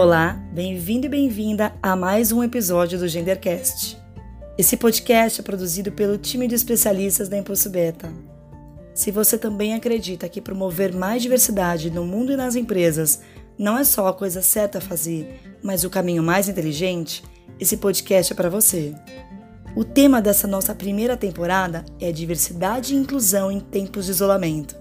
Olá, bem-vindo e bem-vinda a mais um episódio do Gendercast. Esse podcast é produzido pelo time de especialistas da Impulso Beta. Se você também acredita que promover mais diversidade no mundo e nas empresas não é só a coisa certa a fazer, mas o caminho mais inteligente, esse podcast é para você. O tema dessa nossa primeira temporada é diversidade e inclusão em tempos de isolamento.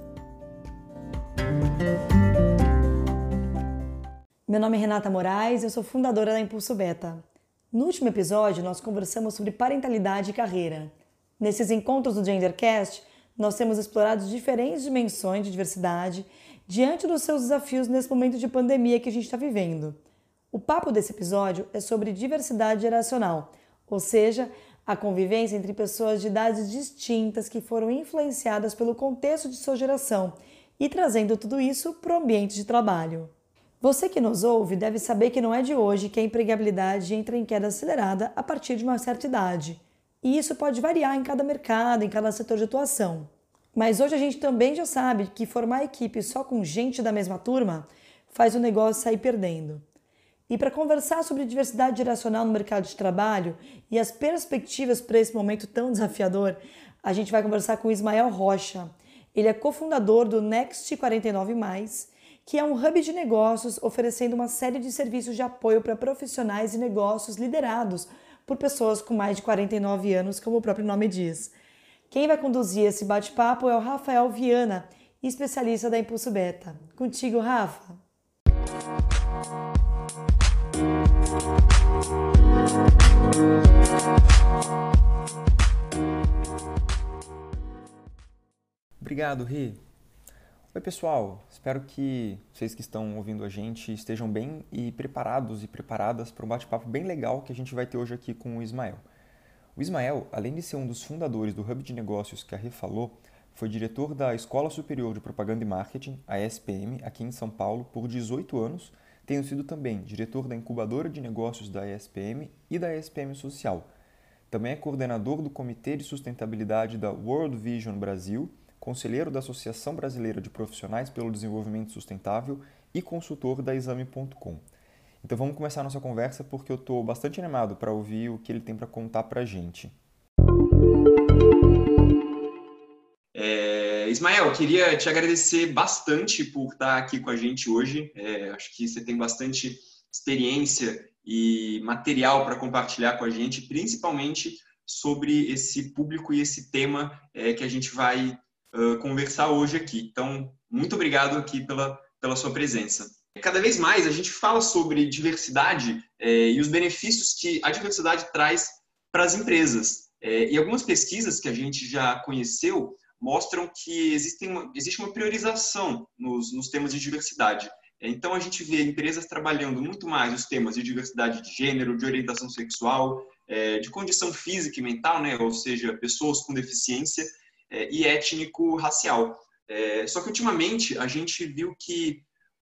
Meu nome é Renata Moraes, eu sou fundadora da Impulso Beta. No último episódio, nós conversamos sobre parentalidade e carreira. Nesses encontros do Gendercast, nós temos explorado diferentes dimensões de diversidade diante dos seus desafios nesse momento de pandemia que a gente está vivendo. O papo desse episódio é sobre diversidade geracional, ou seja, a convivência entre pessoas de idades distintas que foram influenciadas pelo contexto de sua geração e trazendo tudo isso para o ambiente de trabalho. Você que nos ouve deve saber que não é de hoje que a empregabilidade entra em queda acelerada a partir de uma certa idade. E isso pode variar em cada mercado, em cada setor de atuação. Mas hoje a gente também já sabe que formar equipe só com gente da mesma turma faz o negócio sair perdendo. E para conversar sobre diversidade geracional no mercado de trabalho e as perspectivas para esse momento tão desafiador, a gente vai conversar com Ismael Rocha. Ele é cofundador do Next 49 que é um hub de negócios oferecendo uma série de serviços de apoio para profissionais e negócios liderados por pessoas com mais de 49 anos, como o próprio nome diz. Quem vai conduzir esse bate-papo é o Rafael Viana, especialista da Impulso Beta. Contigo, Rafa. Obrigado, Ri. Oi, pessoal. Espero que vocês que estão ouvindo a gente estejam bem e preparados e preparadas para um bate-papo bem legal que a gente vai ter hoje aqui com o Ismael. O Ismael, além de ser um dos fundadores do Hub de Negócios que a Rê falou, foi diretor da Escola Superior de Propaganda e Marketing, a ESPM, aqui em São Paulo, por 18 anos, tendo sido também diretor da Incubadora de Negócios da ESPM e da ESPM Social. Também é coordenador do Comitê de Sustentabilidade da World Vision Brasil conselheiro da Associação Brasileira de Profissionais pelo Desenvolvimento Sustentável e consultor da Exame.com. Então vamos começar a nossa conversa porque eu estou bastante animado para ouvir o que ele tem para contar para a gente. É, Ismael, queria te agradecer bastante por estar aqui com a gente hoje. É, acho que você tem bastante experiência e material para compartilhar com a gente, principalmente sobre esse público e esse tema é, que a gente vai conversar hoje aqui. Então, muito obrigado aqui pela, pela sua presença. Cada vez mais a gente fala sobre diversidade é, e os benefícios que a diversidade traz para as empresas. É, e algumas pesquisas que a gente já conheceu mostram que existem uma, existe uma priorização nos, nos temas de diversidade. Então, a gente vê empresas trabalhando muito mais os temas de diversidade de gênero, de orientação sexual, de condição física e mental, né? ou seja, pessoas com deficiência, é, e étnico-racial. É, só que ultimamente a gente viu que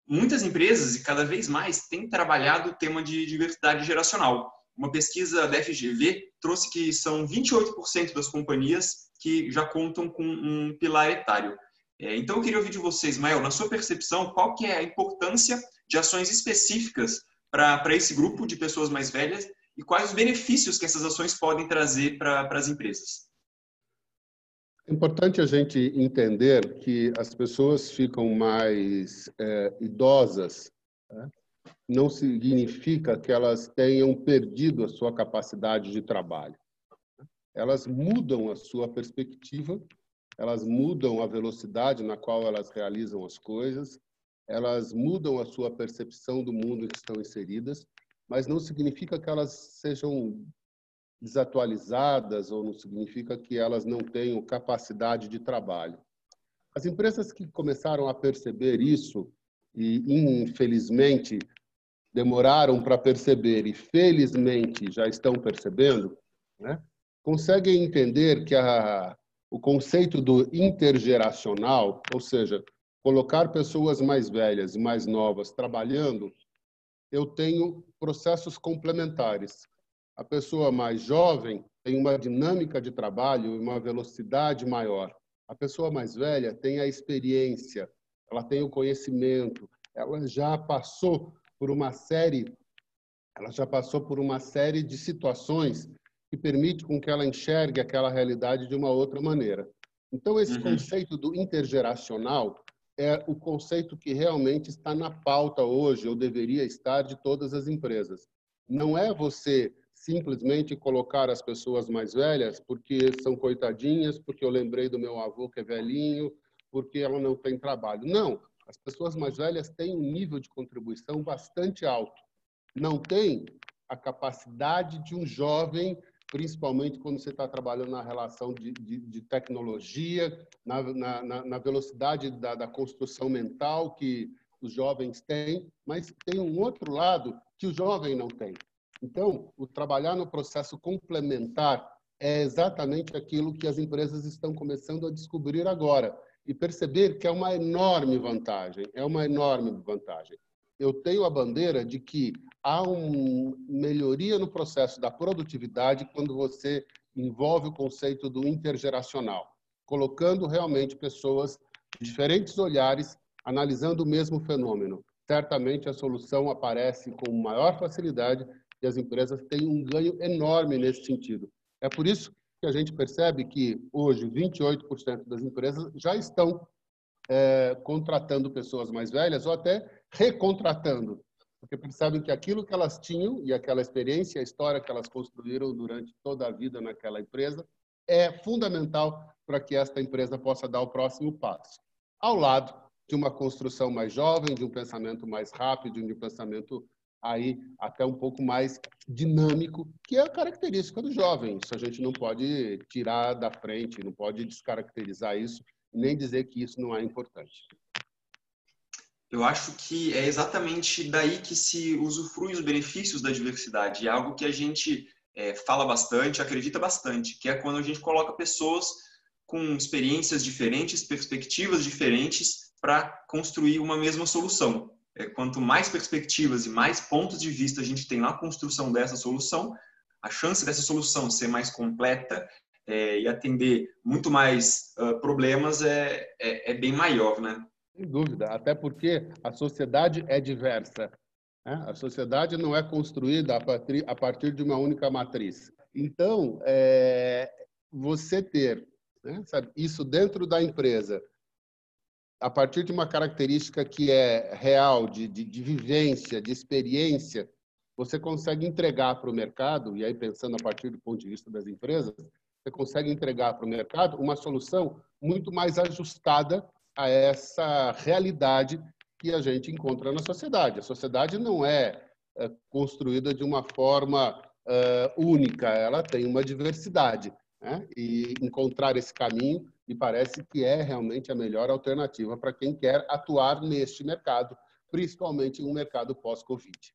muitas empresas, e cada vez mais, têm trabalhado o tema de diversidade geracional. Uma pesquisa da FGV trouxe que são 28% das companhias que já contam com um pilar etário. É, então eu queria ouvir de vocês, Mael, na sua percepção, qual que é a importância de ações específicas para esse grupo de pessoas mais velhas e quais os benefícios que essas ações podem trazer para as empresas? É importante a gente entender que as pessoas ficam mais é, idosas, né? não significa que elas tenham perdido a sua capacidade de trabalho. Elas mudam a sua perspectiva, elas mudam a velocidade na qual elas realizam as coisas, elas mudam a sua percepção do mundo em que estão inseridas, mas não significa que elas sejam desatualizadas ou não significa que elas não tenham capacidade de trabalho. As empresas que começaram a perceber isso e infelizmente demoraram para perceber e felizmente já estão percebendo, né, conseguem entender que a, o conceito do intergeracional, ou seja, colocar pessoas mais velhas e mais novas trabalhando, eu tenho processos complementares. A pessoa mais jovem tem uma dinâmica de trabalho e uma velocidade maior. A pessoa mais velha tem a experiência, ela tem o conhecimento, ela já passou por uma série, ela já passou por uma série de situações que permite com que ela enxergue aquela realidade de uma outra maneira. Então, esse uhum. conceito do intergeracional é o conceito que realmente está na pauta hoje, ou deveria estar, de todas as empresas. Não é você simplesmente colocar as pessoas mais velhas porque são coitadinhas, porque eu lembrei do meu avô que é velhinho, porque ela não tem trabalho. Não, as pessoas mais velhas têm um nível de contribuição bastante alto. Não tem a capacidade de um jovem principalmente quando você está trabalhando na relação de, de, de tecnologia, na, na, na velocidade da, da, construção mental que os jovens têm, mas tem um outro lado que o jovem não tem. Então, o trabalhar no processo complementar é exatamente aquilo que as empresas estão começando a descobrir agora e perceber que é uma enorme vantagem, é uma enorme vantagem eu tenho a bandeira de que há uma melhoria no processo da produtividade quando você envolve o conceito do intergeracional, colocando realmente pessoas de diferentes olhares analisando o mesmo fenômeno. Certamente a solução aparece com maior facilidade e as empresas têm um ganho enorme nesse sentido. É por isso que a gente percebe que hoje 28% das empresas já estão é, contratando pessoas mais velhas ou até recontratando, porque percebem que aquilo que elas tinham e aquela experiência, a história que elas construíram durante toda a vida naquela empresa, é fundamental para que esta empresa possa dar o próximo passo. Ao lado de uma construção mais jovem, de um pensamento mais rápido, de um pensamento aí até um pouco mais dinâmico, que é a característica do jovem. Isso a gente não pode tirar da frente, não pode descaracterizar isso, nem dizer que isso não é importante. Eu acho que é exatamente daí que se usufrui os benefícios da diversidade. É algo que a gente é, fala bastante, acredita bastante, que é quando a gente coloca pessoas com experiências diferentes, perspectivas diferentes para construir uma mesma solução. É, quanto mais perspectivas e mais pontos de vista a gente tem na construção dessa solução, a chance dessa solução ser mais completa é, e atender muito mais uh, problemas é, é, é, bem maior, né? Sem dúvida, até porque a sociedade é diversa. Né? A sociedade não é construída a partir, a partir de uma única matriz. Então, é, você ter né, sabe, isso dentro da empresa, a partir de uma característica que é real, de, de, de vivência, de experiência, você consegue entregar para o mercado, e aí pensando a partir do ponto de vista das empresas, você consegue entregar para o mercado uma solução muito mais ajustada a essa realidade que a gente encontra na sociedade. A sociedade não é, é construída de uma forma uh, única, ela tem uma diversidade. Né? E encontrar esse caminho me parece que é realmente a melhor alternativa para quem quer atuar neste mercado, principalmente em um mercado pós-Covid.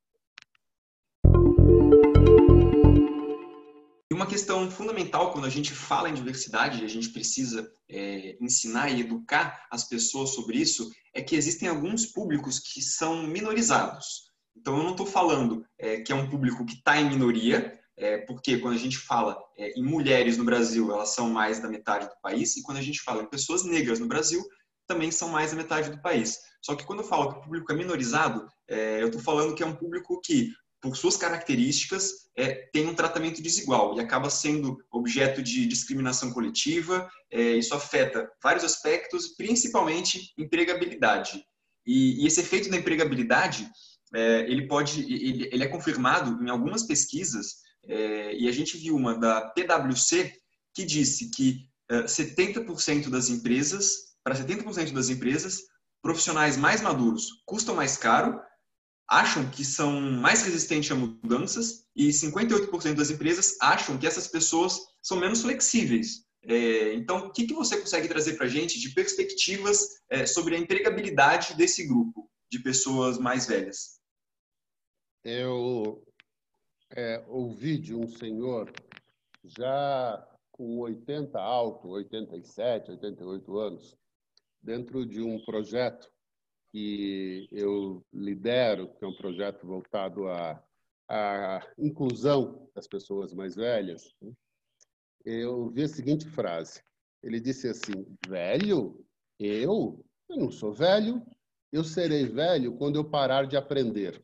uma questão fundamental quando a gente fala em diversidade, a gente precisa é, ensinar e educar as pessoas sobre isso, é que existem alguns públicos que são minorizados. Então, eu não estou falando é, que é um público que está em minoria, é, porque quando a gente fala é, em mulheres no Brasil, elas são mais da metade do país, e quando a gente fala em pessoas negras no Brasil, também são mais da metade do país. Só que quando eu falo que o público é minorizado, é, eu estou falando que é um público que por suas características, é, tem um tratamento desigual e acaba sendo objeto de discriminação coletiva. É, isso afeta vários aspectos, principalmente empregabilidade. E, e esse efeito da empregabilidade, é, ele pode, ele, ele, é confirmado em algumas pesquisas, é, e a gente viu uma da PwC que disse que 70% é, das empresas, para 70% das empresas, profissionais mais maduros custam mais caro acham que são mais resistentes a mudanças e 58% das empresas acham que essas pessoas são menos flexíveis. É, então, o que, que você consegue trazer para a gente de perspectivas é, sobre a empregabilidade desse grupo de pessoas mais velhas? Eu é, ouvi de um senhor já com 80 alto, 87, 88 anos, dentro de um projeto que eu lidero, que é um projeto voltado à, à inclusão das pessoas mais velhas, eu vi a seguinte frase. Ele disse assim: Velho? Eu? Eu não sou velho. Eu serei velho quando eu parar de aprender.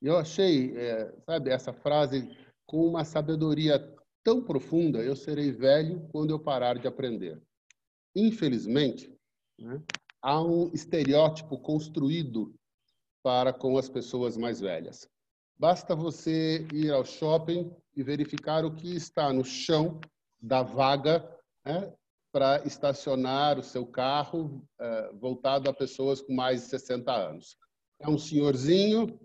Eu achei, é, sabe, essa frase com uma sabedoria tão profunda: eu serei velho quando eu parar de aprender. Infelizmente, né, há um estereótipo construído para com as pessoas mais velhas. Basta você ir ao shopping e verificar o que está no chão da vaga né, para estacionar o seu carro uh, voltado a pessoas com mais de 60 anos. É um senhorzinho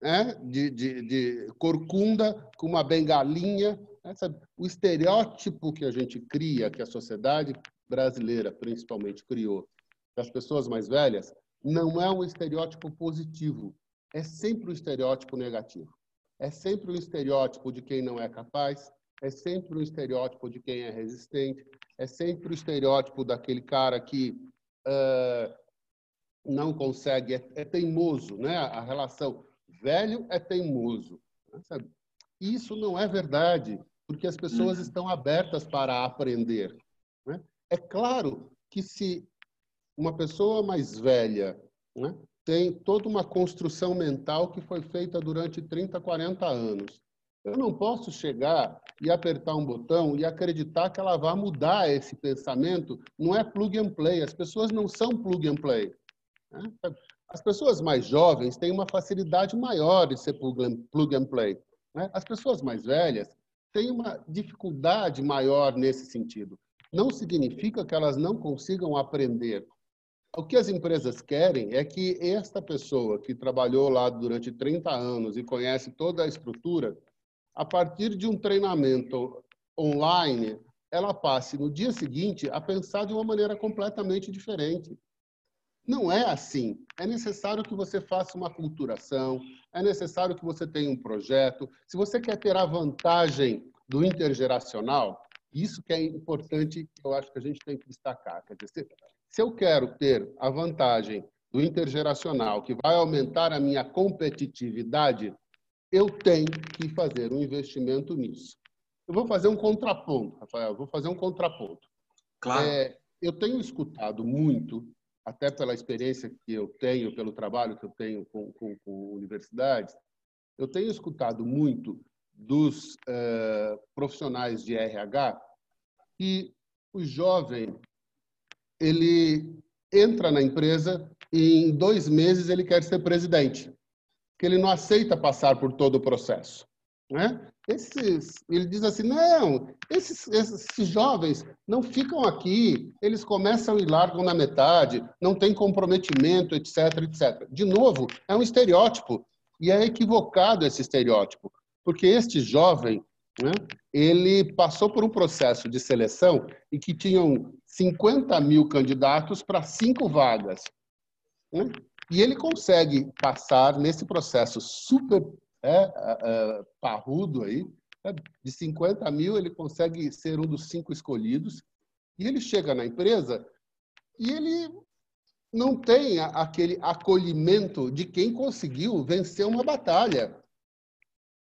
né, de, de, de corcunda com uma bengalinha. Né, o estereótipo que a gente cria, que a sociedade brasileira principalmente criou, das pessoas mais velhas, não é um estereótipo positivo, é sempre um estereótipo negativo. É sempre um estereótipo de quem não é capaz, é sempre um estereótipo de quem é resistente, é sempre o estereótipo daquele cara que uh, não consegue, é, é, teimoso, né? A relação velho é teimoso, né? sabe? Isso não é verdade, porque as pessoas uhum. estão abertas para aprender. Né? É claro que se uma pessoa mais velha né, tem toda uma construção mental que foi feita durante 30, 40 anos. Eu não posso chegar e apertar um botão e acreditar que ela vai mudar esse pensamento. Não é plug and play. As pessoas não são plug and play. Né? As pessoas mais jovens têm uma facilidade maior de ser plug and play. Né? As pessoas mais velhas têm uma dificuldade maior nesse sentido. Não significa que elas não consigam aprender. O que as empresas querem é que esta pessoa que trabalhou lá durante 30 anos e conhece toda a estrutura, a partir de um treinamento online, ela passe no dia seguinte a pensar de uma maneira completamente diferente. Não é assim. É necessário que você faça uma culturação, é necessário que você tenha um projeto. Se você quer ter a vantagem do intergeracional, isso que é importante, eu acho que a gente tem que destacar. Quer dizer, se eu quero ter a vantagem do intergeracional, que vai aumentar a minha competitividade, eu tenho que fazer um investimento nisso. Eu vou fazer um contraponto, Rafael, vou fazer um contraponto. Claro. É, eu tenho escutado muito, até pela experiência que eu tenho, pelo trabalho que eu tenho com, com, com universidades, eu tenho escutado muito dos uh, profissionais de RH que o jovem ele entra na empresa e em dois meses ele quer ser presidente, que ele não aceita passar por todo o processo. Né? Esses, ele diz assim, não, esses, esses jovens não ficam aqui, eles começam e largam na metade, não tem comprometimento, etc, etc. De novo, é um estereótipo, e é equivocado esse estereótipo, porque este jovem, né, ele passou por um processo de seleção em que tinham 50 mil candidatos para cinco vagas. Né? E ele consegue passar nesse processo super é, parrudo aí, né? de 50 mil, ele consegue ser um dos cinco escolhidos, e ele chega na empresa e ele não tem aquele acolhimento de quem conseguiu vencer uma batalha.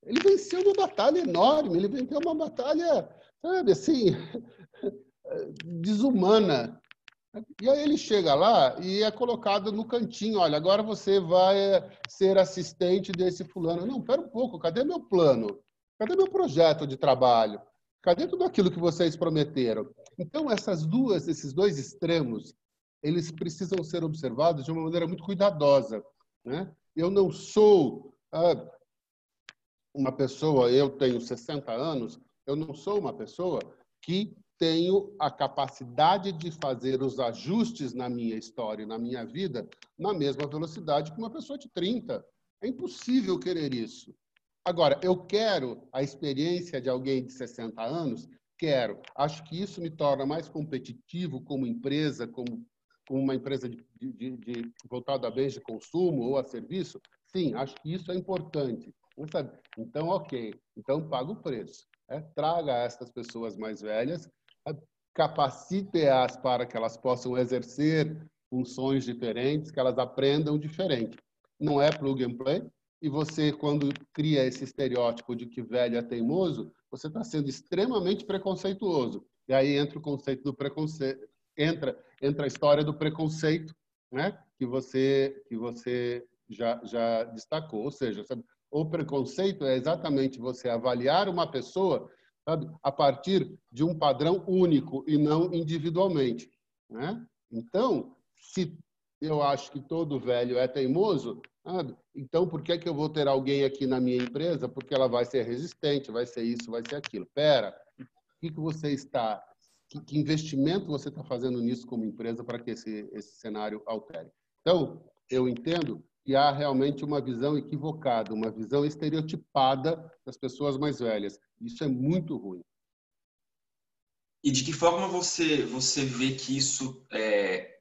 Ele venceu uma batalha enorme, ele venceu uma batalha, sabe, assim, desumana. E aí ele chega lá e é colocado no cantinho, olha, agora você vai ser assistente desse fulano. Não, pera um pouco, cadê meu plano? Cadê meu projeto de trabalho? Cadê tudo aquilo que vocês prometeram? Então, essas duas, esses dois extremos, eles precisam ser observados de uma maneira muito cuidadosa. Né? Eu não sou ah, uma pessoa, eu tenho 60 anos, eu não sou uma pessoa que tenho a capacidade de fazer os ajustes na minha história, na minha vida, na mesma velocidade que uma pessoa de 30. É impossível querer isso. Agora, eu quero a experiência de alguém de 60 anos? Quero. Acho que isso me torna mais competitivo como empresa, como, uma empresa de, de, de, voltada a bens de consumo ou a serviço? Sim, acho que isso é importante. Então, ok. Então, paga o preço. É, traga essas pessoas mais velhas, capacite-as para que elas possam exercer funções diferentes, que elas aprendam diferente. Não é plug and play. E você, quando cria esse estereótipo de que velho é teimoso, você está sendo extremamente preconceituoso. E aí entra o conceito do preconceito, entra entra a história do preconceito, né? Que você que você já, já destacou. Ou seja, sabe, o preconceito é exatamente você avaliar uma pessoa sabe, a partir de um padrão único e não individualmente. Né? Então, se eu acho que todo velho é teimoso, sabe, então por que, que eu vou ter alguém aqui na minha empresa? Porque ela vai ser resistente, vai ser isso, vai ser aquilo. Pera, o que, que você está que investimento você está fazendo nisso como empresa para que esse, esse cenário altere? Então, eu entendo que há realmente uma visão equivocada, uma visão estereotipada das pessoas mais velhas. Isso é muito ruim. E de que forma você você vê que isso é,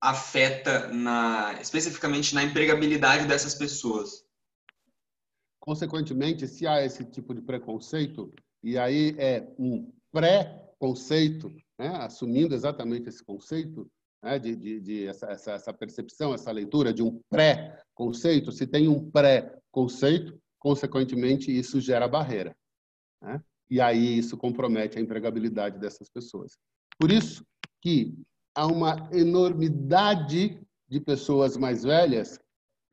afeta na especificamente na empregabilidade dessas pessoas? Consequentemente, se há esse tipo de preconceito, e aí é um pré-conceito, né, assumindo exatamente esse conceito, né, de, de, de essa, essa, essa, percepção, essa leitura de um pré-conceito, se tem um pré-conceito, consequentemente, isso gera barreira. Né? E aí isso compromete a empregabilidade dessas pessoas. Por isso que há uma enormidade de pessoas mais velhas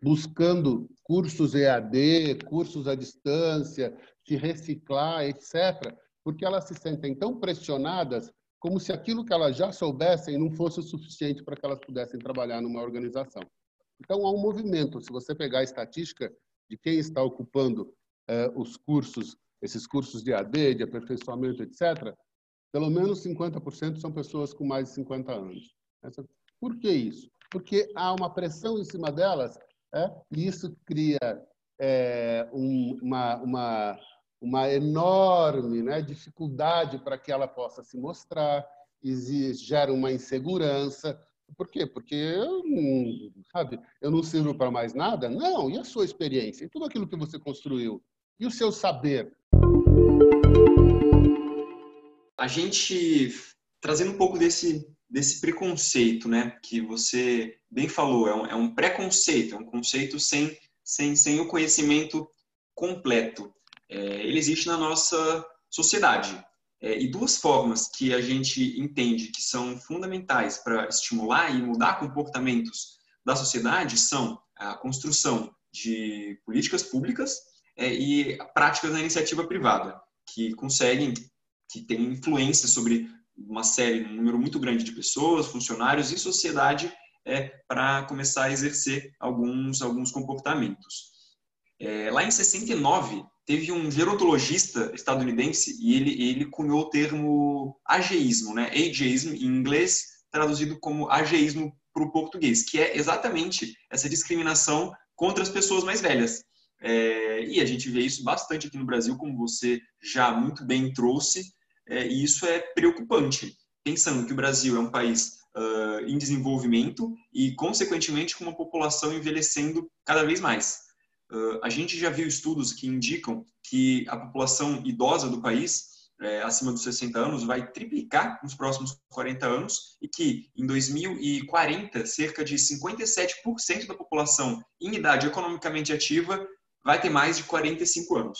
buscando cursos EAD, cursos à distância, se reciclar, etc., porque elas se sentem tão pressionadas como se aquilo que elas já soubessem não fosse o suficiente para que elas pudessem trabalhar numa organização. Então, há um movimento. Se você pegar a estatística de quem está ocupando eh, os cursos, esses cursos de AD, de aperfeiçoamento, etc., pelo menos 50% são pessoas com mais de 50 anos. Por que isso? Porque há uma pressão em cima delas é? e isso cria é, um, uma, uma, uma enorme né, dificuldade para que ela possa se mostrar, exige, gera uma insegurança. Por quê? Porque eu, sabe, eu não sirvo para mais nada? Não, e a sua experiência? E tudo aquilo que você construiu? E o seu saber? A gente, trazendo um pouco desse, desse preconceito, né, que você bem falou, é um, é um preconceito, é um conceito sem, sem, sem o conhecimento completo é, ele existe na nossa sociedade. É, e duas formas que a gente entende que são fundamentais para estimular e mudar comportamentos da sociedade são a construção de políticas públicas é, e práticas da iniciativa privada, que conseguem, que têm influência sobre uma série, um número muito grande de pessoas, funcionários e sociedade é, para começar a exercer alguns, alguns comportamentos. É, lá em 69, teve um gerontologista estadunidense e ele, ele cunhou o termo ageísmo, né? Ageism, em inglês, traduzido como ageísmo para o português, que é exatamente essa discriminação contra as pessoas mais velhas. É, e a gente vê isso bastante aqui no Brasil, como você já muito bem trouxe, é, e isso é preocupante, pensando que o Brasil é um país uh, em desenvolvimento e, consequentemente, com uma população envelhecendo cada vez mais. Uh, a gente já viu estudos que indicam que a população idosa do país, é, acima dos 60 anos, vai triplicar nos próximos 40 anos e que em 2040, cerca de 57% da população em idade economicamente ativa vai ter mais de 45 anos.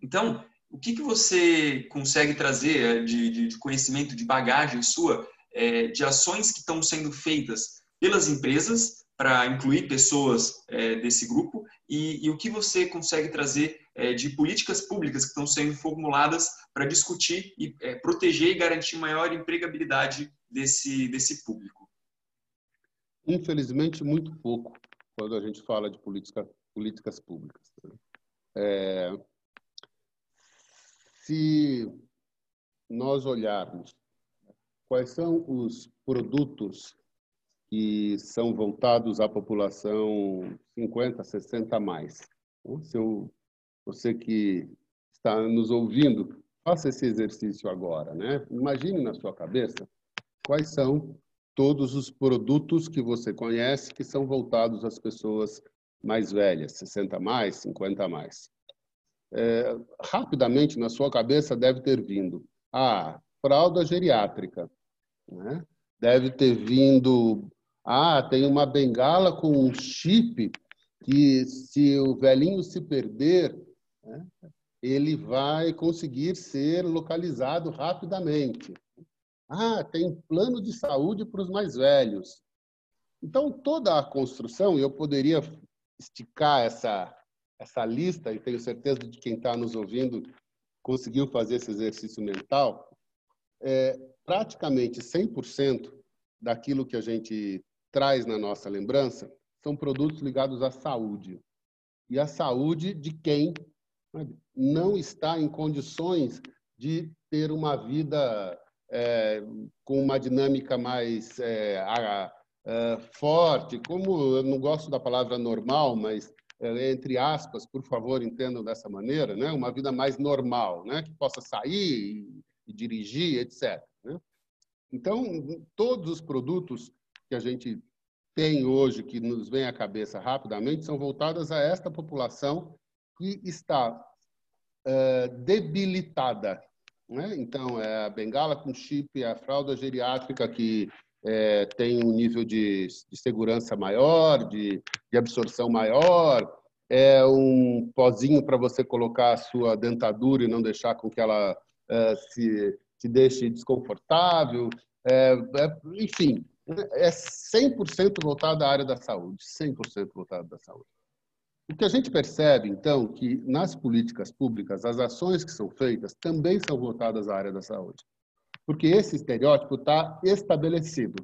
Então, o que, que você consegue trazer é, de, de, de conhecimento, de bagagem sua, é, de ações que estão sendo feitas pelas empresas para incluir pessoas é, desse grupo e, e, o que você consegue trazer é, de políticas públicas que estão sendo formuladas para discutir e é, proteger e garantir maior empregabilidade desse, desse público? Infelizmente, muito pouco quando a gente fala de política, políticas públicas. Né? É, se nós olharmos quais são os produtos que são voltados à população 50, 60 a mais. Então, se eu, você que está nos ouvindo, faça esse exercício agora, né? Imagine na sua cabeça quais são todos os produtos que você conhece que são voltados às pessoas mais velhas, 60 a mais, 50 a mais. É, rapidamente na sua cabeça deve ter vindo a ah, fralda geriátrica, né? deve ter vindo ah, tem uma bengala com um chip que, se o velhinho se perder, né, ele vai conseguir ser localizado rapidamente. Ah, tem plano de saúde para os mais velhos. Então, toda a construção, eu poderia esticar essa, essa lista, e tenho certeza de quem está nos ouvindo conseguiu fazer esse exercício mental, é, praticamente 100% daquilo que a gente traz na nossa lembrança são produtos ligados à saúde. E a saúde de quem não está em condições de ter uma vida é, com uma dinâmica mais é, a, a, forte, como eu não gosto da palavra normal, mas é, entre aspas, por favor, entendam dessa maneira, né? uma vida mais normal, né? que possa sair e, e dirigir, etc. Né? Então, todos os produtos que a gente tem hoje, que nos vem à cabeça rapidamente, são voltadas a esta população que está é, debilitada. Né? Então, é a bengala com chip, é a fralda geriátrica que é, tem um nível de, de segurança maior, de, de, absorção maior, é um pozinho para você colocar a sua dentadura e não deixar com que ela é, se, se deixe desconfortável, é, é enfim, é 100% voltado à área da saúde, 100% voltado da saúde. O que a gente percebe, então, que nas políticas públicas, as ações que são feitas também são voltadas à área da saúde. Porque esse estereótipo está estabelecido.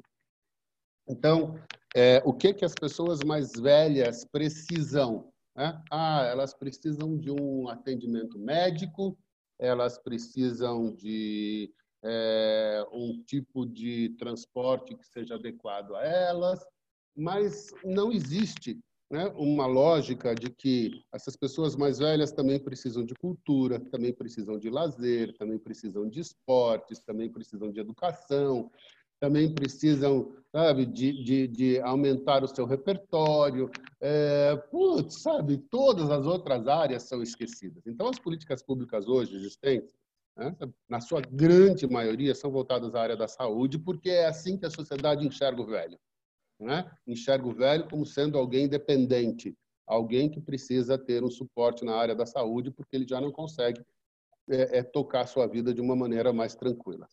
Então, é, o que, que as pessoas mais velhas precisam? Né? Ah, elas precisam de um atendimento médico, elas precisam de é, um tipo de transporte que seja adequado a elas, mas não existe né, uma lógica de que essas pessoas mais velhas também precisam de cultura, também precisam de lazer, também precisam de esportes, também precisam de educação, também precisam sabe, de, de, de aumentar o seu repertório. É, putz, sabe, todas as outras áreas são esquecidas. Então, as políticas públicas hoje existentes, né, na sua grande maioria, são voltadas à área da saúde, porque é assim que a sociedade enxerga o velho né? enxerga o velho como sendo alguém dependente, alguém que precisa ter um suporte na área da saúde, porque ele já não consegue é, é, tocar a sua vida de uma maneira mais tranquila.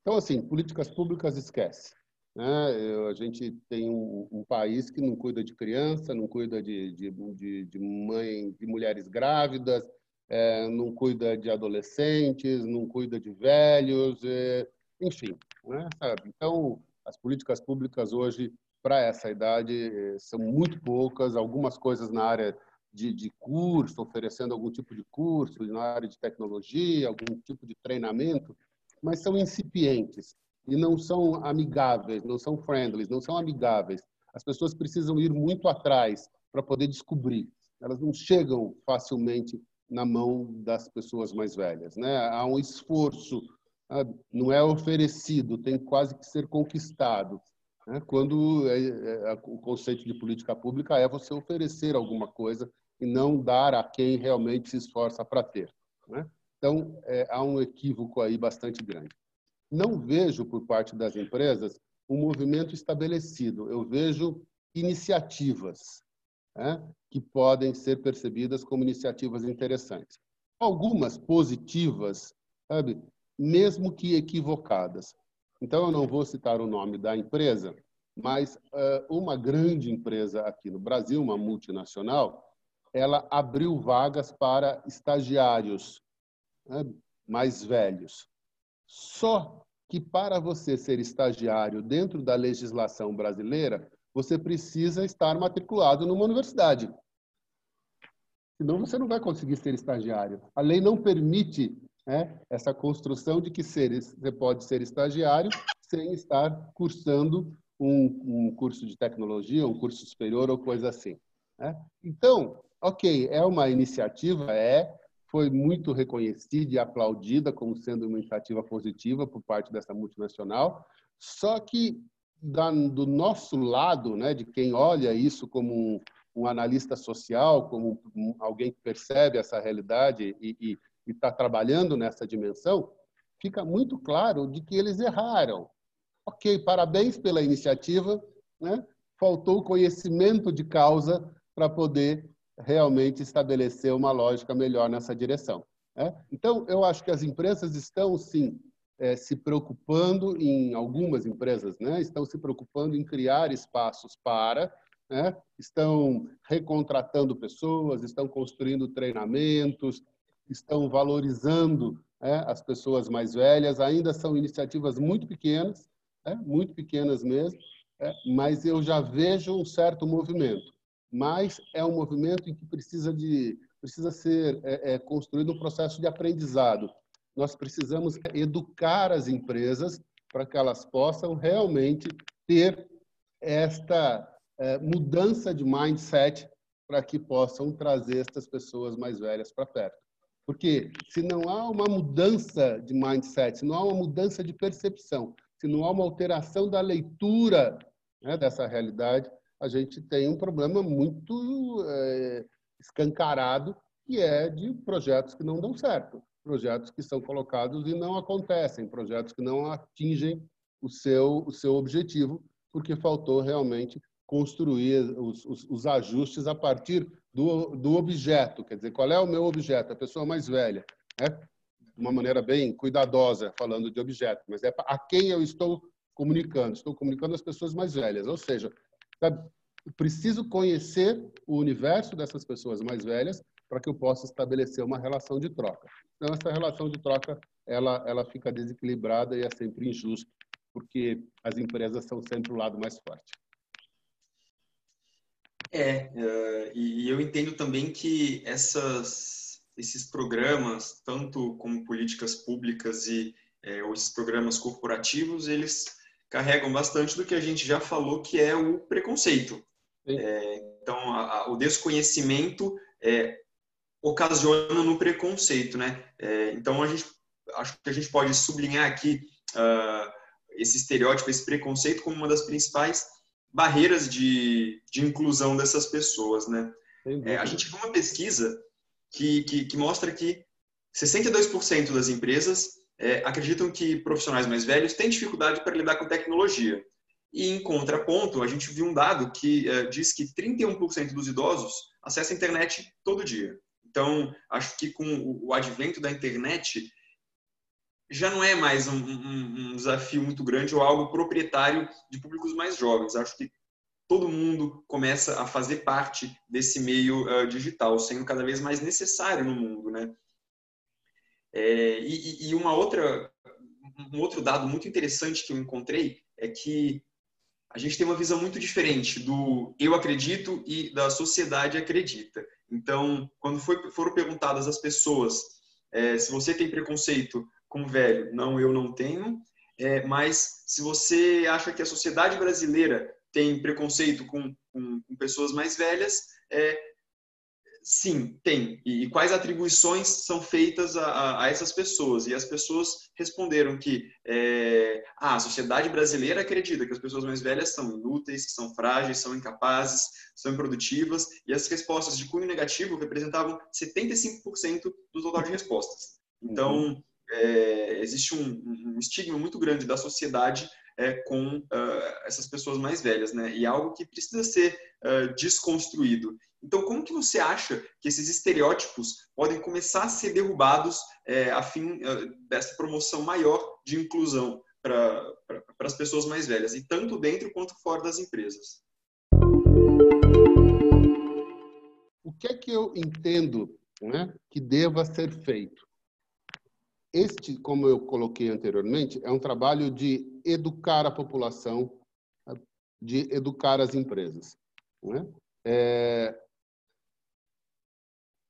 Então, assim, políticas públicas esquece. Né? A gente tem um, um, país que não cuida de criança, não cuida de, de, de, de mãe, de mulheres grávidas, é, não cuida de adolescentes, não cuida de velhos, é, enfim. Né? Sabe? Então, as políticas públicas hoje para essa idade eh, são muito poucas, algumas coisas na área de, de, curso, oferecendo algum tipo de curso, na área de tecnologia, algum tipo de treinamento, mas são incipientes e não são amigáveis, não são friendly, não são amigáveis. As pessoas precisam ir muito atrás para poder descobrir. Elas não chegam facilmente na mão das pessoas mais velhas. Né? Há um esforço, não é oferecido, tem quase que ser conquistado né? quando é, é, o conceito de política pública é você oferecer alguma coisa e não dar a quem realmente se esforça para ter. Né? Então, é, há um equívoco aí bastante grande. Não vejo, por parte das empresas, um movimento estabelecido. Eu vejo iniciativas né, que podem ser percebidas como iniciativas interessantes. Algumas positivas, sabe, mesmo que equivocadas. Então, eu não vou citar o nome da empresa, mas uh, uma grande empresa aqui no Brasil, uma multinacional, ela abriu vagas para estagiários né, mais velhos. Só que para você ser estagiário dentro da legislação brasileira, você precisa estar matriculado numa universidade. Senão você não vai conseguir ser estagiário. A lei não permite né, essa construção de que seres, você pode ser estagiário sem estar cursando um, um, curso de tecnologia, um curso superior ou coisa assim. Né? Então, ok, é uma iniciativa, é, foi muito reconhecida e aplaudida como sendo uma iniciativa positiva por parte dessa multinacional, só que da, do nosso lado, né, de quem olha isso como um, um analista social, como um, alguém que percebe essa realidade e, está trabalhando nessa dimensão, fica muito claro de que eles erraram. Ok, parabéns pela iniciativa, né? faltou conhecimento de causa para poder realmente estabelecer uma lógica melhor nessa direção. Né? Então, eu acho que as empresas estão, sim, é, se preocupando em algumas empresas, né, estão se preocupando em criar espaços para, né, estão recontratando pessoas, estão construindo treinamentos, estão valorizando né, as pessoas mais velhas. Ainda são iniciativas muito pequenas, né, muito pequenas mesmo, é, mas eu já vejo um certo movimento. Mas é um movimento em que precisa de precisa ser é, é, construído um processo de aprendizado nós precisamos educar as empresas para que elas possam realmente ter esta é, mudança de mindset para que possam trazer estas pessoas mais velhas para perto. Porque se não há uma mudança de mindset, se não há uma mudança de percepção, se não há uma alteração da leitura né, dessa realidade, a gente tem um problema muito é, escancarado, que é de projetos que não dão certo projetos que são colocados e não acontecem, projetos que não atingem o seu, o seu objetivo, porque faltou realmente construir os, os, os, ajustes a partir do, do objeto. Quer dizer, qual é o meu objeto? A pessoa mais velha. Né? De uma maneira bem cuidadosa, falando de objeto, mas é a quem eu estou comunicando. Estou comunicando as pessoas mais velhas. Ou seja, sabe, preciso conhecer o universo dessas pessoas mais velhas para que eu possa estabelecer uma relação de troca. Então, essa relação de troca ela, ela fica desequilibrada e é sempre injusto, porque as empresas são sempre o lado mais forte. É, uh, e eu entendo também que essas, esses programas, tanto como políticas públicas e é, esses programas corporativos, eles carregam bastante do que a gente já falou, que é o preconceito. É, então, a, a, o desconhecimento é, ocasiona no preconceito, né? É, então a gente acho que a gente pode sublinhar aqui uh, esse estereótipo, esse preconceito como uma das principais barreiras de, de inclusão dessas pessoas, né? É, a gente viu uma pesquisa que, que, que mostra que 62% das empresas é, acreditam que profissionais mais velhos têm dificuldade para lidar com tecnologia. E, em contraponto, a gente viu um dado que uh, diz que 31% dos idosos acessam a internet todo dia. Então, acho que com o advento da internet, já não é mais um, um, um, desafio muito grande ou algo proprietário de públicos mais jovens. Acho que todo mundo começa a fazer parte desse meio uh, digital, sendo cada vez mais necessário no mundo, né? É, e, e, uma outra, um outro dado muito interessante que eu encontrei é que a gente tem uma visão muito diferente do eu acredito e da sociedade acredita. Então, quando foi, foram perguntadas às pessoas é, se você tem preconceito com velho, não, eu não tenho. É, mas se você acha que a sociedade brasileira tem preconceito com, com, com pessoas mais velhas, é, Sim, tem. E quais atribuições são feitas a, a, essas pessoas? E as pessoas responderam que é, ah, a sociedade brasileira acredita que as pessoas mais velhas são inúteis, são frágeis, são incapazes, são improdutivas. E as respostas de cunho negativo representavam 75% do total de respostas. Então, uhum. é, existe um, um, estigma muito grande da sociedade é, com uh, essas pessoas mais velhas, né? E é algo que precisa ser uh, desconstruído. Então, como que você acha que esses estereótipos podem começar a ser derrubados é, a fim uh, dessa promoção maior de inclusão para as pessoas mais velhas, e tanto dentro quanto fora das empresas? O que é que eu entendo né, que deva ser feito? Este, como eu coloquei anteriormente, é um trabalho de educar a população, de educar as empresas. Né? É...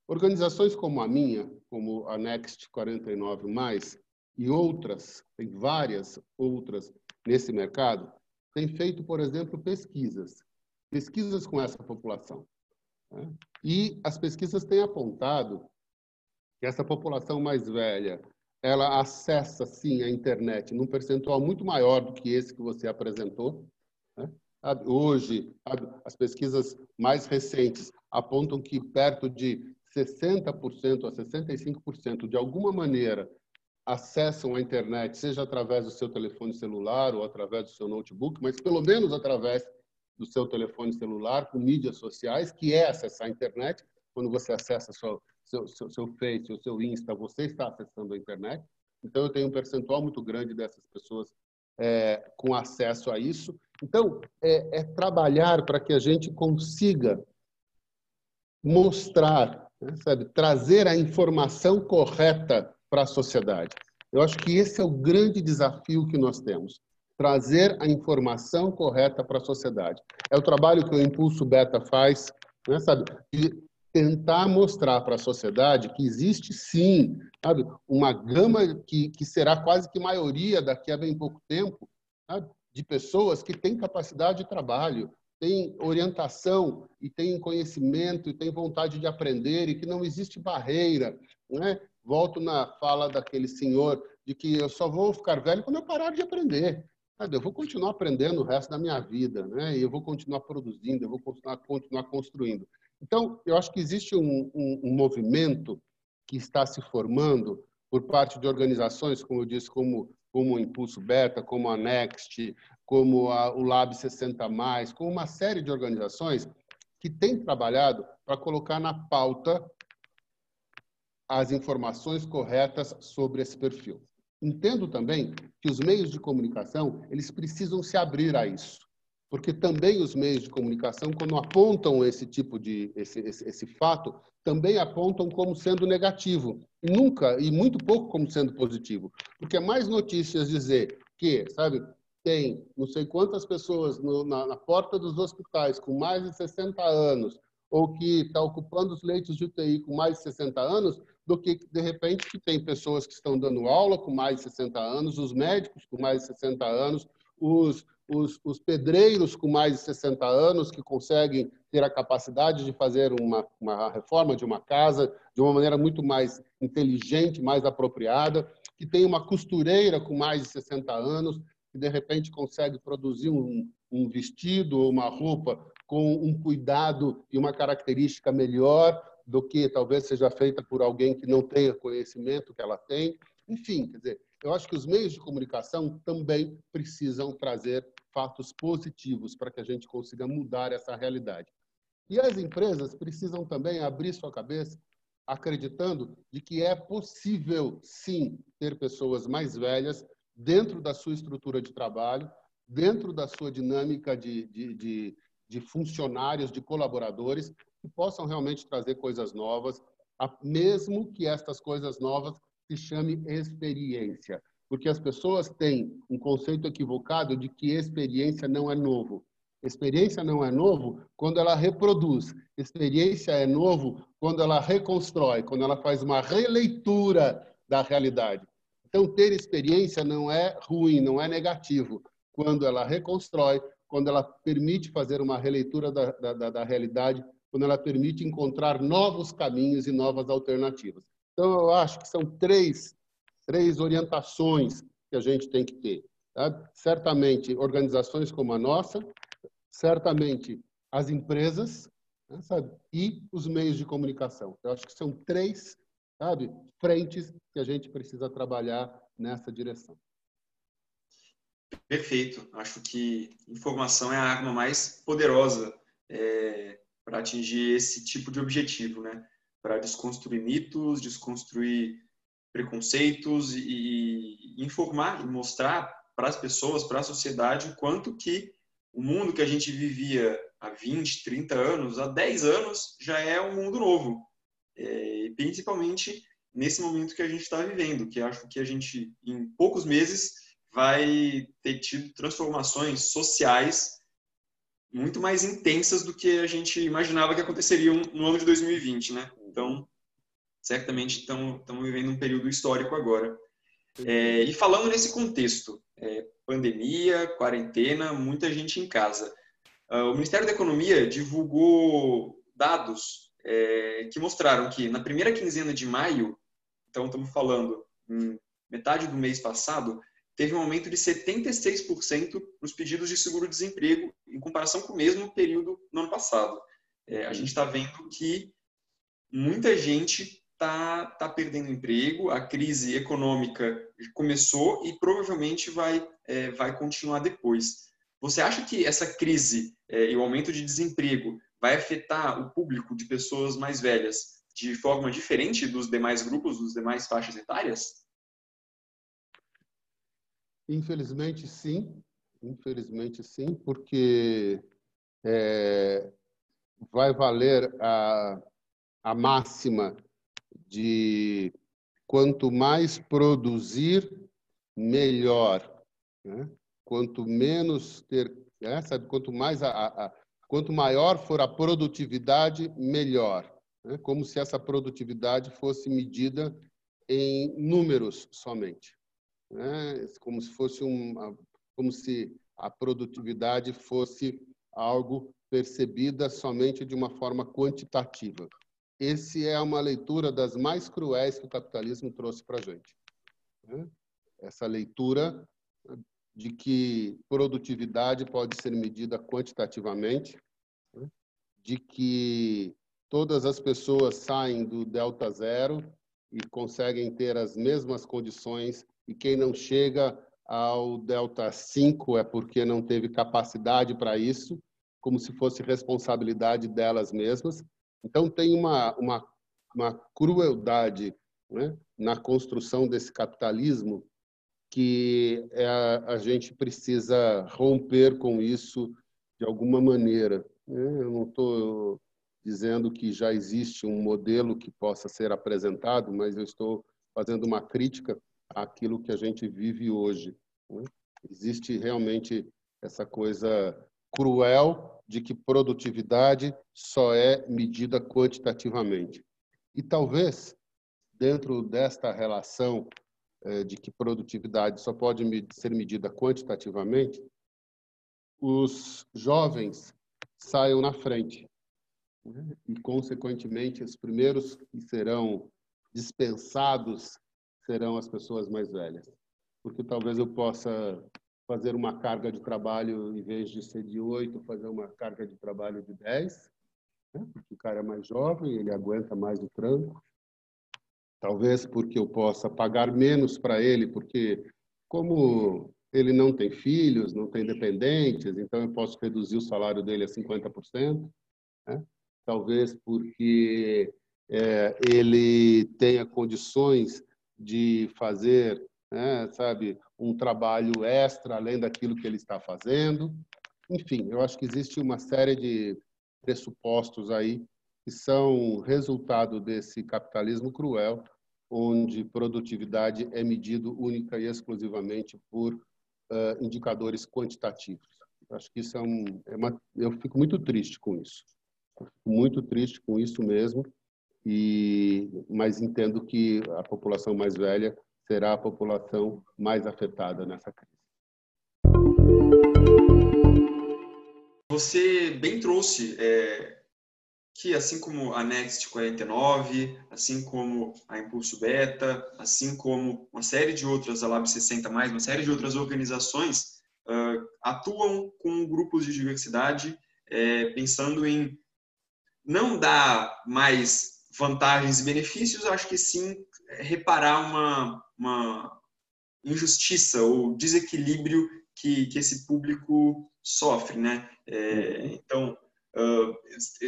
Organizações como a minha, como a Next 49 mais e outras, tem várias outras nesse mercado, têm feito, por exemplo, pesquisas, pesquisas com essa população. Né? E as pesquisas têm apontado que essa população mais velha ela acessa, sim, a internet num percentual muito maior do que esse que você apresentou. Né? Hoje, as pesquisas mais recentes apontam que perto de 60% a 65% de alguma maneira acessam a internet, seja através do seu telefone celular ou através do seu notebook, mas pelo menos através do seu telefone celular, com mídias sociais, que é acessar a internet. Quando você acessa seu, seu, seu, seu Face, o seu Insta, você está acessando a internet. Então, eu tenho um percentual muito grande dessas pessoas é, com acesso a isso. Então, é, é trabalhar para que a gente consiga mostrar, né, sabe, trazer a informação correta para a sociedade. Eu acho que esse é o grande desafio que nós temos trazer a informação correta para a sociedade. É o trabalho que o Impulso Beta faz, né, sabe? De tentar mostrar para a sociedade que existe sim, sabe, uma gama que, que será quase que maioria daqui a bem pouco tempo, sabe, de pessoas que têm capacidade de trabalho, têm orientação e têm conhecimento e têm vontade de aprender e que não existe barreira, né? Volto na fala daquele senhor de que eu só vou ficar velho quando eu parar de aprender eu vou continuar aprendendo o resto da minha vida, né? E eu vou continuar produzindo, eu vou continuar, continuar construindo. Então, eu acho que existe um, um, um movimento que está se formando por parte de organizações, como eu disse, como, como o Impulso Beta, como a Next, como a, o Lab 60, como uma série de organizações que têm trabalhado para colocar na pauta as informações corretas sobre esse perfil. Entendo também que os meios de comunicação eles precisam se abrir a isso, porque também os meios de comunicação, quando apontam esse tipo de esse, esse, esse fato, também apontam como sendo negativo. Nunca e muito pouco como sendo positivo, porque é mais notícias dizer que, sabe, tem não sei quantas pessoas no, na, na porta dos hospitais com mais de 60 anos ou que está ocupando os leitos de UTI com mais de 60 anos, do que, de repente, que tem pessoas que estão dando aula com mais de 60 anos, os médicos com mais de 60 anos, os, os, os pedreiros com mais de 60 anos, que conseguem ter a capacidade de fazer uma, uma reforma de uma casa de uma maneira muito mais inteligente, mais apropriada, que tem uma costureira com mais de 60 anos, que de repente consegue produzir um, um vestido ou uma roupa com um cuidado e uma característica melhor do que talvez seja feita por alguém que não tenha conhecimento que ela tem. Enfim, quer dizer, eu acho que os meios de comunicação também precisam trazer fatos positivos para que a gente consiga mudar essa realidade. E as empresas precisam também abrir sua cabeça acreditando de que é possível, sim, ter pessoas mais velhas dentro da sua estrutura de trabalho, dentro da sua dinâmica de, de, de, de funcionários, de colaboradores, que possam realmente trazer coisas novas, mesmo que estas coisas novas se chame experiência, porque as pessoas têm um conceito equivocado de que experiência não é novo. Experiência não é novo quando ela reproduz. Experiência é novo quando ela reconstrói, quando ela faz uma releitura da realidade. Então, ter experiência não é ruim, não é negativo. Quando ela reconstrói, quando ela permite fazer uma releitura da, da, da realidade quando ela permite encontrar novos caminhos e novas alternativas. Então, eu acho que são três, três orientações que a gente tem que ter. Tá? Certamente, organizações como a nossa, certamente as empresas né, sabe? e os meios de comunicação. Eu acho que são três sabe, frentes que a gente precisa trabalhar nessa direção. Perfeito. Acho que informação é a arma mais poderosa é, para atingir esse tipo de objetivo, né? Para desconstruir mitos, desconstruir preconceitos e, informar e mostrar para as pessoas, para a sociedade, o quanto que o mundo que a gente vivia há 20, 30 anos, há 10 anos, já é um mundo novo. É, principalmente nesse momento que a gente está vivendo, que acho que a gente, em poucos meses, vai ter tido transformações sociais muito mais intensas do que a gente imaginava que aconteceriam no ano de 2020, né? Então, certamente estamos vivendo um período histórico agora. É, e falando nesse contexto, é, pandemia, quarentena, muita gente em casa. Uh, o Ministério da Economia divulgou dados é, que mostraram que na primeira quinzena de maio, então estamos falando metade do mês passado, teve um aumento de 76% nos pedidos de seguro-desemprego em comparação com o mesmo período no ano passado. É, a gente está vendo que muita gente está tá perdendo emprego, a crise econômica começou e provavelmente vai, é, vai continuar depois. Você acha que essa crise é, e o aumento de desemprego vai afetar o público de pessoas mais velhas de forma diferente dos demais grupos, dos demais faixas etárias? Infelizmente, sim. Infelizmente, sim, porque é, vai valer a, a máxima de quanto mais produzir, melhor. Né? Quanto menos ter, né? sabe, quanto mais a, a, quanto maior for a produtividade, melhor. Né? Como se essa produtividade fosse medida em números somente, né? Como se fosse um, como se a produtividade fosse algo percebida somente de uma forma quantitativa. Esse é uma leitura das mais cruéis que o capitalismo trouxe para a gente. Né? Essa leitura de que produtividade pode ser medida quantitativamente, né? de que todas as pessoas saem do delta zero e conseguem ter as mesmas condições e quem não chega ao delta 5 é porque não teve capacidade para isso, como se fosse responsabilidade delas mesmas. Então, tem uma, uma, uma crueldade né, na construção desse capitalismo que é, a gente precisa romper com isso de alguma maneira. Né. Eu não estou dizendo que já existe um modelo que possa ser apresentado, mas eu estou fazendo uma crítica àquilo que a gente vive hoje. Né. Existe realmente essa coisa cruel de que produtividade só é medida quantitativamente. E talvez, dentro desta relação é, de que produtividade só pode ser medida quantitativamente, os jovens saiam na frente. E, consequentemente, os primeiros que serão dispensados serão as pessoas mais velhas. Porque talvez eu possa fazer uma carga de trabalho, em vez de ser de 8, fazer uma carga de trabalho de 10, né? porque o cara é mais jovem, ele aguenta mais o tranco. Talvez porque eu possa pagar menos para ele, porque como ele não tem filhos, não tem dependentes, então eu posso reduzir o salário dele a 50%. Né? Talvez porque é, ele tenha condições de fazer, né, sabe, um trabalho extra além daquilo que ele está fazendo. Enfim, eu acho que existe uma série de pressupostos aí que são resultado desse capitalismo cruel, onde produtividade é medido única e exclusivamente por uh, indicadores quantitativos. Eu acho que isso é, um, é uma. Eu fico muito triste com isso. muito triste com isso mesmo. E mas entendo que a população mais velha será a população mais afetada nessa crise. Você bem trouxe é, que, assim como a Next 49, assim como a Impulso Beta, assim como uma série de outras, a Lab 60, uma série de outras organizações uh, atuam com grupos de diversidade, é, pensando em não dar mais vantagens e benefícios, acho que sim reparar uma, uma injustiça ou desequilíbrio que, que esse público sofre, né? É, uhum. então, uh,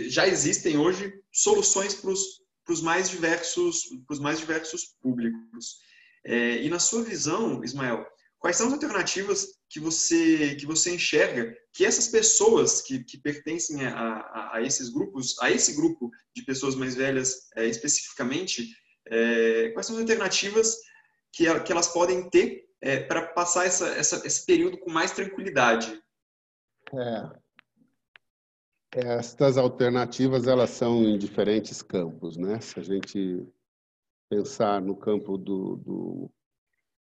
já existem hoje soluções para os mais diversos para os mais diversos públicos. É, e na sua visão, Ismael, quais são as alternativas que você que você enxerga que essas pessoas que, que pertencem a, a, a esses grupos, a esse grupo de pessoas mais velhas é, especificamente, é, quais são as alternativas que, que elas podem ter é, para passar essa, essa, esse período com mais tranquilidade? É. Estas alternativas elas são em diferentes campos, né? Se a gente pensar no campo do, do,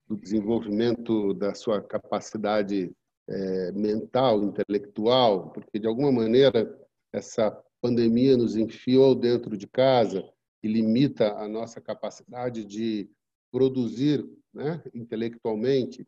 do desenvolvimento da sua capacidade é, mental, intelectual, porque de alguma maneira essa pandemia nos enfiou dentro de casa e limita a nossa capacidade de produzir né, intelectualmente,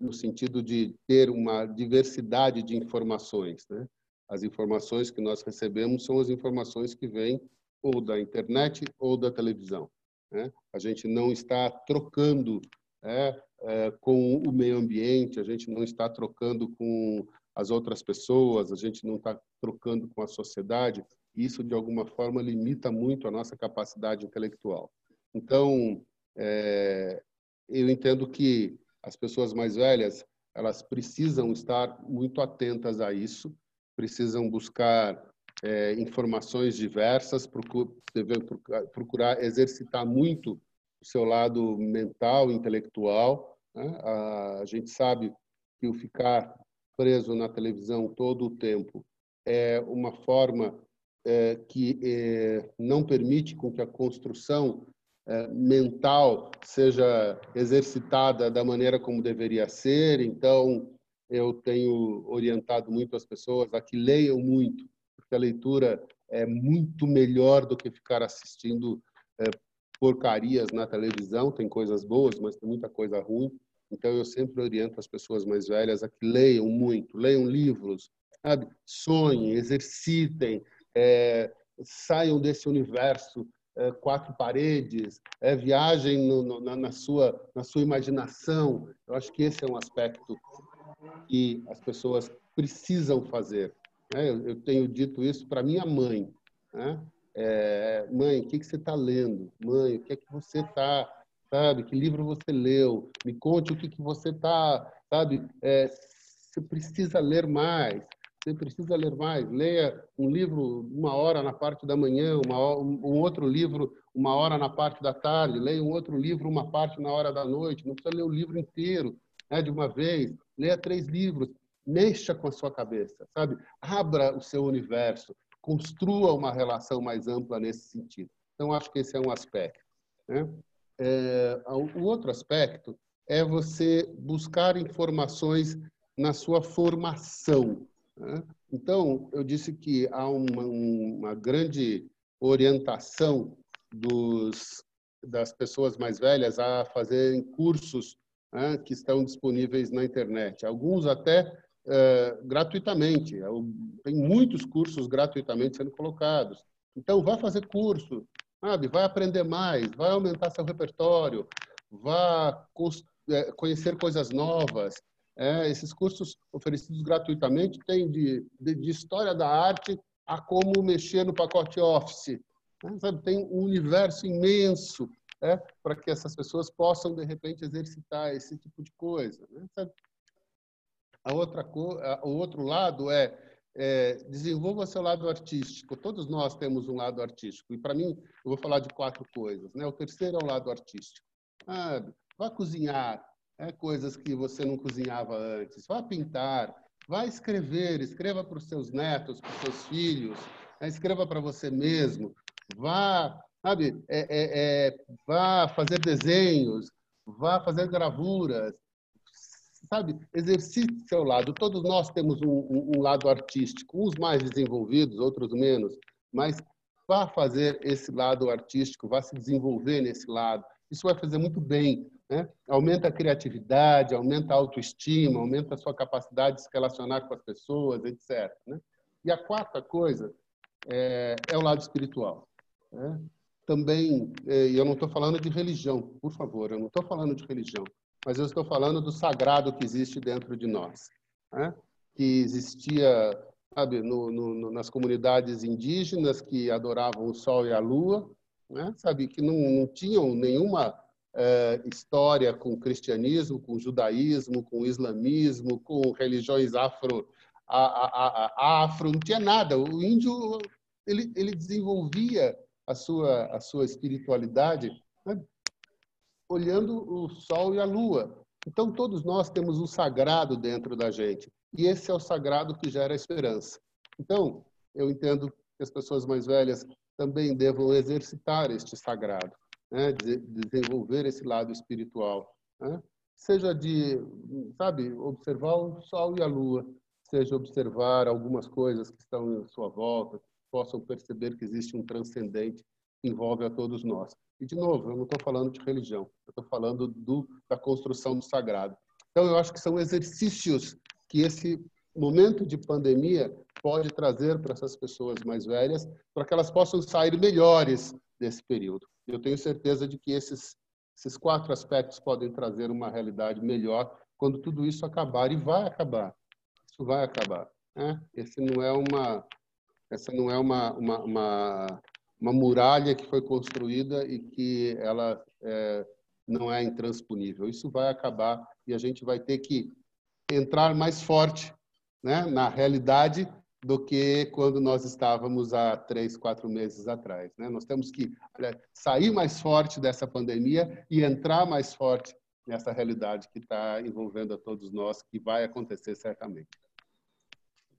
no sentido de ter uma diversidade de informações. Né? As informações que nós recebemos são as informações que vêm ou da internet ou da televisão. Né? A gente não está trocando é, é, com o meio ambiente, a gente não está trocando com as outras pessoas, a gente não está trocando com a sociedade. Isso, de alguma forma, limita muito a nossa capacidade intelectual. Então, é, eu entendo que as pessoas mais velhas, elas precisam estar muito atentas a isso, precisam buscar é, informações diversas, procurar, procurar exercitar muito o seu lado mental, intelectual. Né? A, a gente sabe que o ficar preso na televisão todo o tempo é uma forma é, que é, não permite com que a construção mental seja exercitada da maneira como deveria ser. Então, eu tenho orientado muito as pessoas a que leiam muito, porque a leitura é muito melhor do que ficar assistindo é, porcarias na televisão. Tem coisas boas, mas tem muita coisa ruim. Então, eu sempre oriento as pessoas mais velhas a que leiam muito, leiam livros, sabe? sonhem, exercitem, é, saiam desse universo é, quatro paredes, é, viajem no, no, na, na, sua, na sua imaginação. Eu acho que esse é um aspecto que as pessoas precisam fazer. Né? Eu, eu, tenho dito isso para minha mãe. Né? É, mãe, o que, que você está lendo? Mãe, o que é que você está, sabe? Que livro você leu? Me conte o que, que você está, sabe? É, você precisa ler mais. Você precisa ler mais. Leia um livro uma hora na parte da manhã, um outro livro uma hora na parte da tarde. Leia um outro livro uma parte na hora da noite. Não precisa ler o livro inteiro né, de uma vez. Leia três livros. Mexa com a sua cabeça, sabe? Abra o seu universo. Construa uma relação mais ampla nesse sentido. Então, acho que esse é um aspecto. Né? É, o outro aspecto é você buscar informações na sua formação. Então, eu disse que há uma, uma grande orientação dos, das pessoas mais velhas a fazerem cursos né, que estão disponíveis na internet. Alguns até é, gratuitamente. Tem muitos cursos gratuitamente sendo colocados. Então, vá fazer curso, sabe? vai aprender mais, vai aumentar seu repertório, vá é, conhecer coisas novas. É, esses cursos oferecidos gratuitamente têm de, de, de, história da arte a como mexer no pacote Office. Né? Sabe? Tem um universo imenso é, para que essas pessoas possam, de repente, exercitar esse tipo de coisa. Né? A outra, o outro lado é, é, desenvolva seu lado artístico. Todos nós temos um lado artístico. E, para mim, eu vou falar de quatro coisas. Né? O terceiro é o lado artístico. Ah, vá cozinhar, é, coisas que você não cozinhava antes. Vá pintar, vá escrever, escreva para os seus netos, para os seus filhos, é, escreva para você mesmo, vá sabe, é, é, é, vá fazer desenhos, vá fazer gravuras, sabe, exercite seu lado. Todos nós temos um, um, um, lado artístico, uns mais desenvolvidos, outros menos, mas vá fazer esse lado artístico, vá se desenvolver nesse lado. Isso vai fazer muito bem, né? Aumenta a criatividade, aumenta a autoestima, aumenta a sua capacidade de se relacionar com as pessoas, etc. Né? E a quarta coisa é, é o lado espiritual. Né? também, é, e eu não estou falando de religião, por favor, eu não estou falando de religião, mas eu estou falando do sagrado que existe dentro de nós, né? que existia, sabe, no, no, nas comunidades indígenas que adoravam o sol e a lua, né? sabe, que não, não tinham nenhuma é, história com o cristianismo, com o judaísmo, com o islamismo, com religiões afro, a, a, a, afro, não tinha nada. O índio ele, ele desenvolvia a sua, a sua espiritualidade né? olhando o sol e a lua. Então, todos nós temos um sagrado dentro da gente. E esse é o sagrado que gera esperança. Então, eu entendo que as pessoas mais velhas também devam exercitar este sagrado, né? desenvolver esse lado espiritual. Né? Seja de, sabe, observar o sol e a lua, seja observar algumas coisas que estão em sua volta, possam perceber que existe um transcendente que envolve a todos nós. E, de novo, eu não estou falando de religião, eu estou falando do, da construção do sagrado. Então, eu acho que são exercícios que esse momento de pandemia pode trazer para essas pessoas mais velhas, para que elas possam sair melhores desse período. Eu tenho certeza de que esses, esses quatro aspectos podem trazer uma realidade melhor quando tudo isso acabar, e vai acabar. Isso vai acabar. Né? Esse não é uma essa não é uma, uma, uma, uma muralha que foi construída e que ela é, não é intransponível. Isso vai acabar e a gente vai ter que entrar mais forte né, na realidade do que quando nós estávamos há três, quatro meses atrás. Né? Nós temos que sair mais forte dessa pandemia e entrar mais forte nessa realidade que está envolvendo a todos nós, que vai acontecer certamente.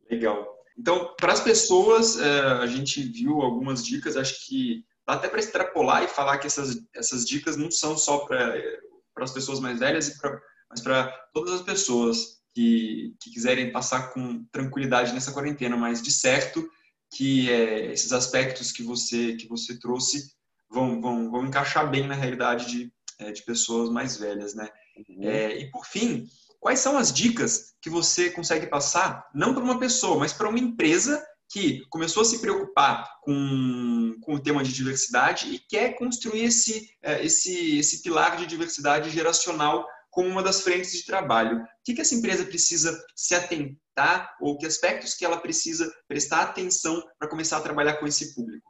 Legal. Então, para as pessoas, é, a gente viu algumas dicas, acho que dá até para extrapolar e falar que essas, essas dicas não são só para as pessoas mais velhas, mas para todas as pessoas que, que quiserem passar com tranquilidade nessa quarentena, mas de certo que é, esses aspectos que você que você trouxe vão, vão, vão encaixar bem na realidade de, é, de pessoas mais velhas, né? Uhum. É, e por fim, quais são as dicas que você consegue passar, não para uma pessoa, mas para uma empresa que começou a se preocupar com, com o tema de diversidade e quer construir esse, é, esse, esse pilar de diversidade geracional como uma das frentes de trabalho. O que, que essa empresa precisa se atentar ou que aspectos que ela precisa prestar atenção para começar a trabalhar com esse público?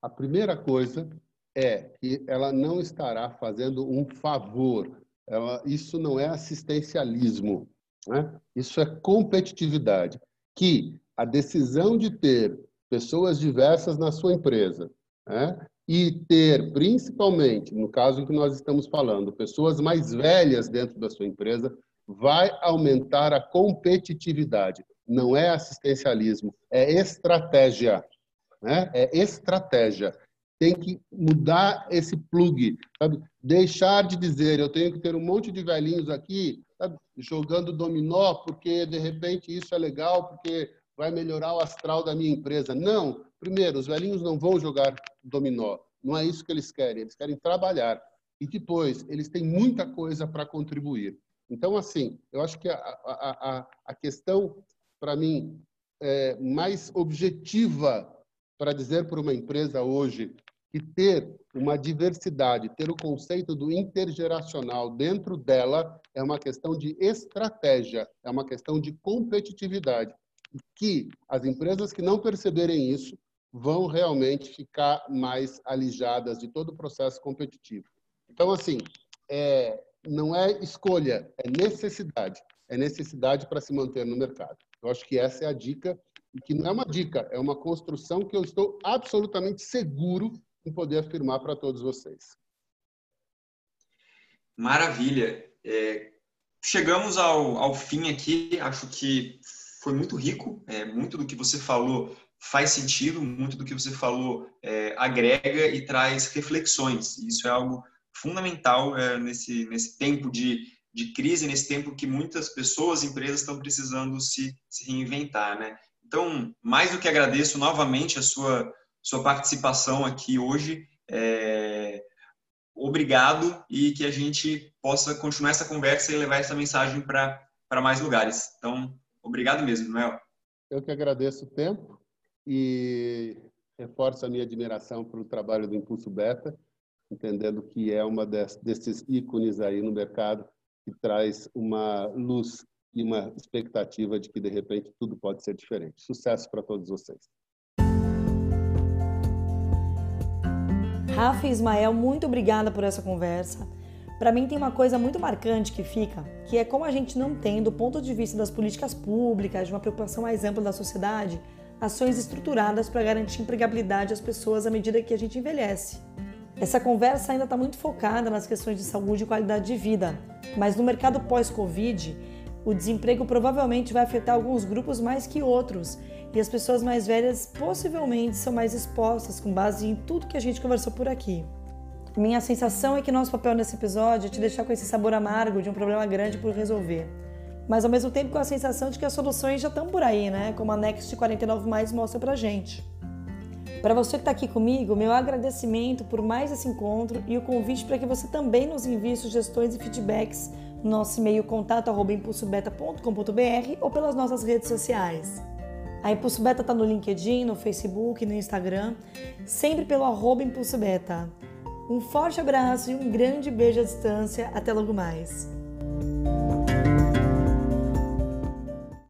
A primeira coisa é que ela não estará fazendo um favor. Ela, isso não é assistencialismo, né? isso é competitividade. Que a decisão de ter pessoas diversas na sua empresa né? E ter, principalmente, no caso que nós estamos falando, pessoas mais velhas dentro da sua empresa, vai aumentar a competitividade. Não é assistencialismo, é estratégia. Né? É estratégia. Tem que mudar esse plug, sabe? Deixar de dizer, eu tenho que ter um monte de velhinhos aqui sabe? jogando dominó porque de repente isso é legal, porque vai melhorar o astral da minha empresa. Não, Primeiro, os velhinhos não vão jogar dominó. Não é isso que eles querem. Eles querem trabalhar. E depois, eles têm muita coisa para contribuir. Então, assim, eu acho que a, a, a, a questão, para mim, é mais objetiva para dizer para uma empresa hoje que ter uma diversidade, ter o conceito do intergeracional dentro dela é uma questão de estratégia, é uma questão de competitividade. Que as empresas que não perceberem isso vão realmente ficar mais alijadas de todo o processo competitivo. Então, assim, é, não é escolha, é necessidade. É necessidade para se manter no mercado. Eu acho que essa é a dica, que não é uma dica, é uma construção que eu estou absolutamente seguro em poder afirmar para todos vocês. Maravilha. É, chegamos ao, ao fim aqui, acho que foi muito rico, é, muito do que você falou faz sentido, muito do que você falou é, agrega e traz reflexões. Isso é algo fundamental é, nesse, nesse tempo de, de crise, nesse tempo que muitas pessoas, empresas estão precisando se, se reinventar, né? Então, mais do que agradeço novamente a sua, sua participação aqui hoje. É, obrigado e que a gente possa continuar essa conversa e levar essa mensagem para mais lugares. Então, obrigado mesmo, Noel. Eu que agradeço o tempo e reforço a minha admiração para o trabalho do Impulso Beta, entendendo que é uma desses ícones aí no mercado que traz uma luz e uma expectativa de que de repente tudo pode ser diferente. Sucesso para todos vocês. Rafa e Ismael, muito obrigada por essa conversa. Para mim tem uma coisa muito marcante que fica, que é como a gente não tem, do ponto de vista das políticas públicas, de uma preocupação mais ampla da sociedade, ações estruturadas para garantir empregabilidade às pessoas à medida que a gente envelhece. Essa conversa ainda está muito focada nas questões de saúde e qualidade de vida, mas no mercado pós-Covid, o desemprego provavelmente vai afetar alguns grupos mais que outros e as pessoas mais velhas possivelmente são mais expostas com base em tudo que a gente conversou por aqui. Minha sensação é que nosso papel nesse episódio é te deixar com esse sabor amargo de um problema grande por resolver mas ao mesmo tempo com a sensação de que as soluções já estão por aí, né? Como a Next 49 Mais mostra pra gente. Para você que está aqui comigo, meu agradecimento por mais esse encontro e o convite para que você também nos envie sugestões e feedbacks no nosso e-mail contato@impulsobeta.com.br ou pelas nossas redes sociais. A Impulso Beta está no LinkedIn, no Facebook, no Instagram, sempre pelo arroba Impulso Beta. Um forte abraço e um grande beijo à distância. Até logo mais.